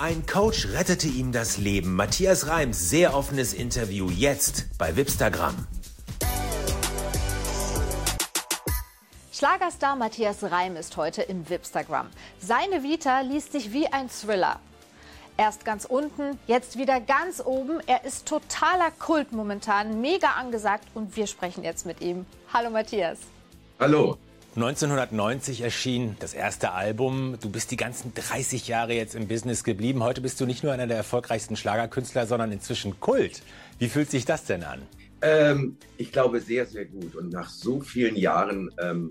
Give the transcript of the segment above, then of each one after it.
Ein Coach rettete ihm das Leben. Matthias Reims, sehr offenes Interview jetzt bei Wipstagram. Schlagerstar Matthias Reim ist heute im Wipstagram. Seine Vita liest sich wie ein Thriller. Erst ganz unten, jetzt wieder ganz oben. Er ist totaler Kult momentan, mega angesagt und wir sprechen jetzt mit ihm. Hallo Matthias. Hallo. 1990 erschien das erste Album. Du bist die ganzen 30 Jahre jetzt im Business geblieben. Heute bist du nicht nur einer der erfolgreichsten Schlagerkünstler, sondern inzwischen Kult. Wie fühlt sich das denn an? Ähm, ich glaube sehr, sehr gut. Und nach so vielen Jahren ähm,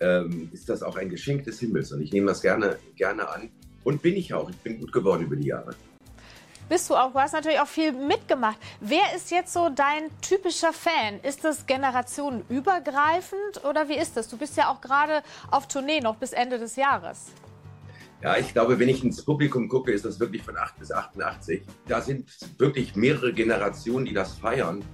ähm, ist das auch ein Geschenk des Himmels. Und ich nehme das gerne, gerne an. Und bin ich auch. Ich bin gut geworden über die Jahre. Bist du auch. Du hast natürlich auch viel mitgemacht. Wer ist jetzt so dein typischer Fan? Ist das generationenübergreifend oder wie ist das? Du bist ja auch gerade auf Tournee noch bis Ende des Jahres. Ja, ich glaube, wenn ich ins Publikum gucke, ist das wirklich von 8 bis 88. Da sind wirklich mehrere Generationen, die das feiern.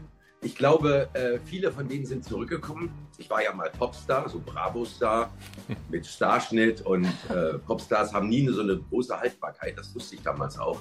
Ich glaube, äh, viele von denen sind zurückgekommen. Ich war ja mal Popstar, so Bravo-Star mit Starschnitt und äh, Popstars haben nie so eine große Haltbarkeit. Das wusste ich damals auch.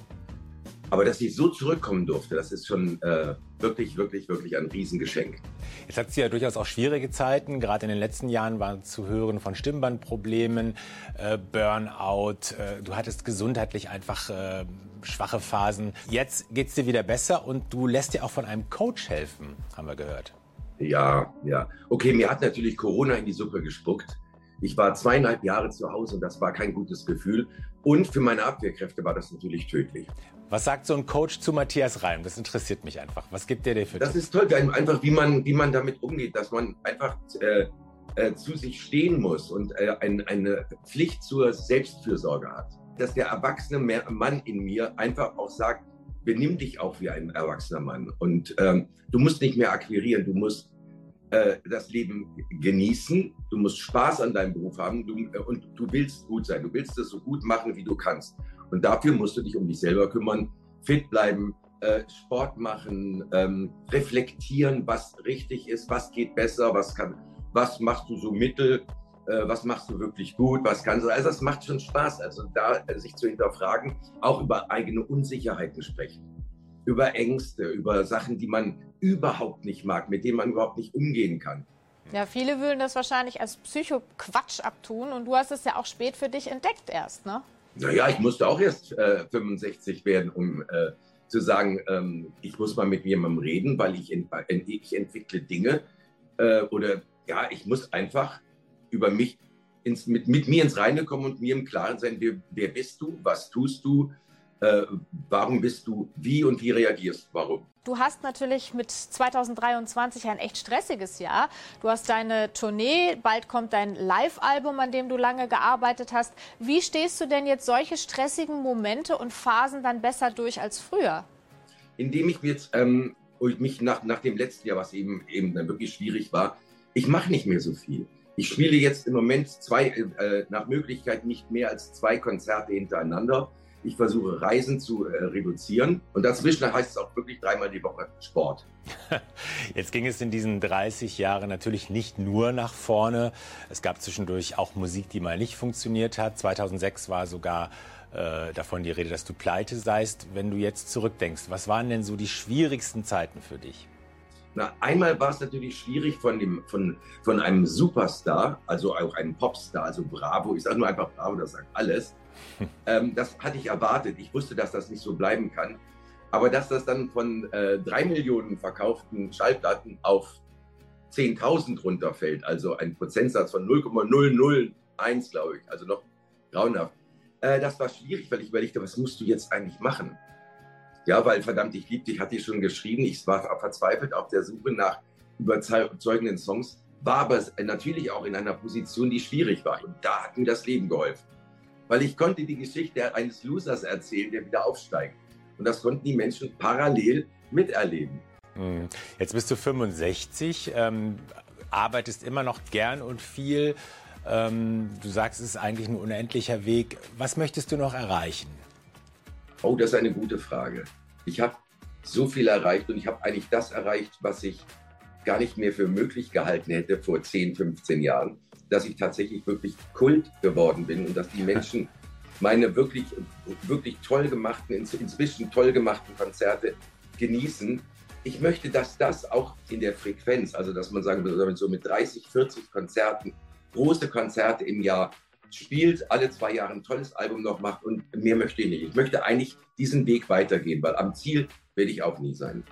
Aber dass ich so zurückkommen durfte, das ist schon äh, wirklich, wirklich, wirklich ein Riesengeschenk. Jetzt hat sie ja durchaus auch schwierige Zeiten. Gerade in den letzten Jahren waren zu hören von Stimmbandproblemen, äh, Burnout. Äh, du hattest gesundheitlich einfach äh, schwache Phasen. Jetzt geht es dir wieder besser und du lässt dir auch von einem Coach helfen, haben wir gehört. Ja, ja. Okay, mir hat natürlich Corona in die Suppe gespuckt. Ich war zweieinhalb Jahre zu Hause und das war kein gutes Gefühl. Und für meine Abwehrkräfte war das natürlich tödlich. Was sagt so ein Coach zu Matthias Reim? Das interessiert mich einfach. Was gibt der dir für Das Tipps? ist toll, einfach wie man, wie man damit umgeht, dass man einfach äh, äh, zu sich stehen muss und äh, ein, eine Pflicht zur Selbstfürsorge hat. Dass der erwachsene Mann in mir einfach auch sagt, benimm dich auch wie ein erwachsener Mann. Und ähm, du musst nicht mehr akquirieren, du musst äh, das Leben genießen, du musst Spaß an deinem Beruf haben du, äh, und du willst gut sein. Du willst es so gut machen, wie du kannst. Und dafür musst du dich um dich selber kümmern, fit bleiben, äh, Sport machen, ähm, reflektieren, was richtig ist, was geht besser, was kann, was machst du so mittel, äh, was machst du wirklich gut, was kannst du. Also das macht schon Spaß. Also da sich zu hinterfragen, auch über eigene Unsicherheiten sprechen über Ängste, über Sachen, die man überhaupt nicht mag, mit denen man überhaupt nicht umgehen kann. Ja, viele würden das wahrscheinlich als Psycho-Quatsch abtun und du hast es ja auch spät für dich entdeckt erst, ne? Naja, ich musste auch erst äh, 65 werden, um äh, zu sagen, ähm, ich muss mal mit jemandem reden, weil ich, in, ich entwickle Dinge äh, oder ja, ich muss einfach über mich ins, mit, mit mir ins Reine kommen und mir im Klaren sein, wer, wer bist du, was tust du, äh, warum bist du, wie und wie reagierst, warum. Du hast natürlich mit 2023 ein echt stressiges Jahr. Du hast deine Tournee, bald kommt dein Live-Album, an dem du lange gearbeitet hast. Wie stehst du denn jetzt solche stressigen Momente und Phasen dann besser durch als früher? Indem ich jetzt ähm, mich nach, nach dem letzten Jahr, was eben, eben dann wirklich schwierig war, ich mache nicht mehr so viel. Ich spiele jetzt im Moment zwei, äh, nach Möglichkeit nicht mehr als zwei Konzerte hintereinander ich versuche Reisen zu äh, reduzieren und dazwischen heißt es auch wirklich dreimal die Woche Sport. Jetzt ging es in diesen 30 Jahren natürlich nicht nur nach vorne. Es gab zwischendurch auch Musik, die mal nicht funktioniert hat. 2006 war sogar äh, davon die Rede, dass du pleite seist. Wenn du jetzt zurückdenkst, was waren denn so die schwierigsten Zeiten für dich? Na, einmal war es natürlich schwierig von, dem, von, von einem Superstar, also auch einem Popstar, also Bravo, ich sage nur einfach Bravo, das sagt alles, ähm, das hatte ich erwartet. Ich wusste, dass das nicht so bleiben kann. Aber dass das dann von äh, drei Millionen verkauften Schallplatten auf 10.000 runterfällt, also ein Prozentsatz von 0,001, glaube ich, also noch grauenhaft. Äh, das war schwierig, weil ich überlegte, was musst du jetzt eigentlich machen? Ja, weil verdammt, ich liebte dich, hatte ich schon geschrieben. Ich war verzweifelt auf der Suche nach überzeugenden Songs, war aber natürlich auch in einer Position, die schwierig war. Und da hat mir das Leben geholfen weil ich konnte die Geschichte eines Losers erzählen, der wieder aufsteigt. Und das konnten die Menschen parallel miterleben. Hm. Jetzt bist du 65, ähm, arbeitest immer noch gern und viel. Ähm, du sagst, es ist eigentlich ein unendlicher Weg. Was möchtest du noch erreichen? Oh, das ist eine gute Frage. Ich habe so viel erreicht und ich habe eigentlich das erreicht, was ich gar nicht mehr für möglich gehalten hätte vor 10, 15 Jahren dass ich tatsächlich wirklich Kult geworden bin und dass die Menschen meine wirklich, wirklich toll gemachten, inzwischen toll gemachten Konzerte genießen. Ich möchte, dass das auch in der Frequenz, also dass man sagen würde, so mit 30, 40 Konzerten, große Konzerte im Jahr spielt, alle zwei Jahre ein tolles Album noch macht und mehr möchte ich nicht. Ich möchte eigentlich diesen Weg weitergehen, weil am Ziel werde ich auch nie sein.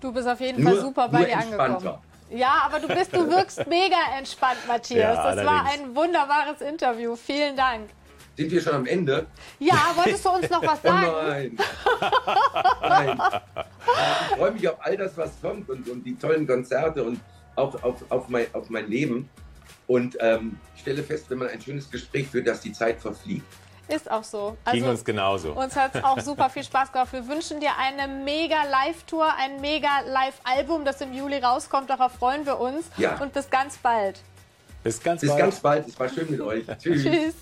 Du bist auf jeden nur, Fall super bei dir angekommen. Ja, aber du bist, du wirkst mega entspannt, Matthias. Ja, das war ein wunderbares Interview. Vielen Dank. Sind wir schon am Ende? Ja, wolltest du uns noch was sagen? Oh nein. nein. Ich freue mich auf all das, was kommt und, und die tollen Konzerte und auch auf, auf, mein, auf mein Leben. Und ähm, ich stelle fest, wenn man ein schönes Gespräch führt, dass die Zeit verfliegt. Ist auch so. Also, Ging uns genauso. Uns hat es auch super viel Spaß gemacht. Wir wünschen dir eine mega Live-Tour, ein mega Live-Album, das im Juli rauskommt. Darauf freuen wir uns. Ja. Und bis ganz bald. Bis ganz bis bald. Bis ganz bald. Es war schön mit euch. Tschüss. Tschüss.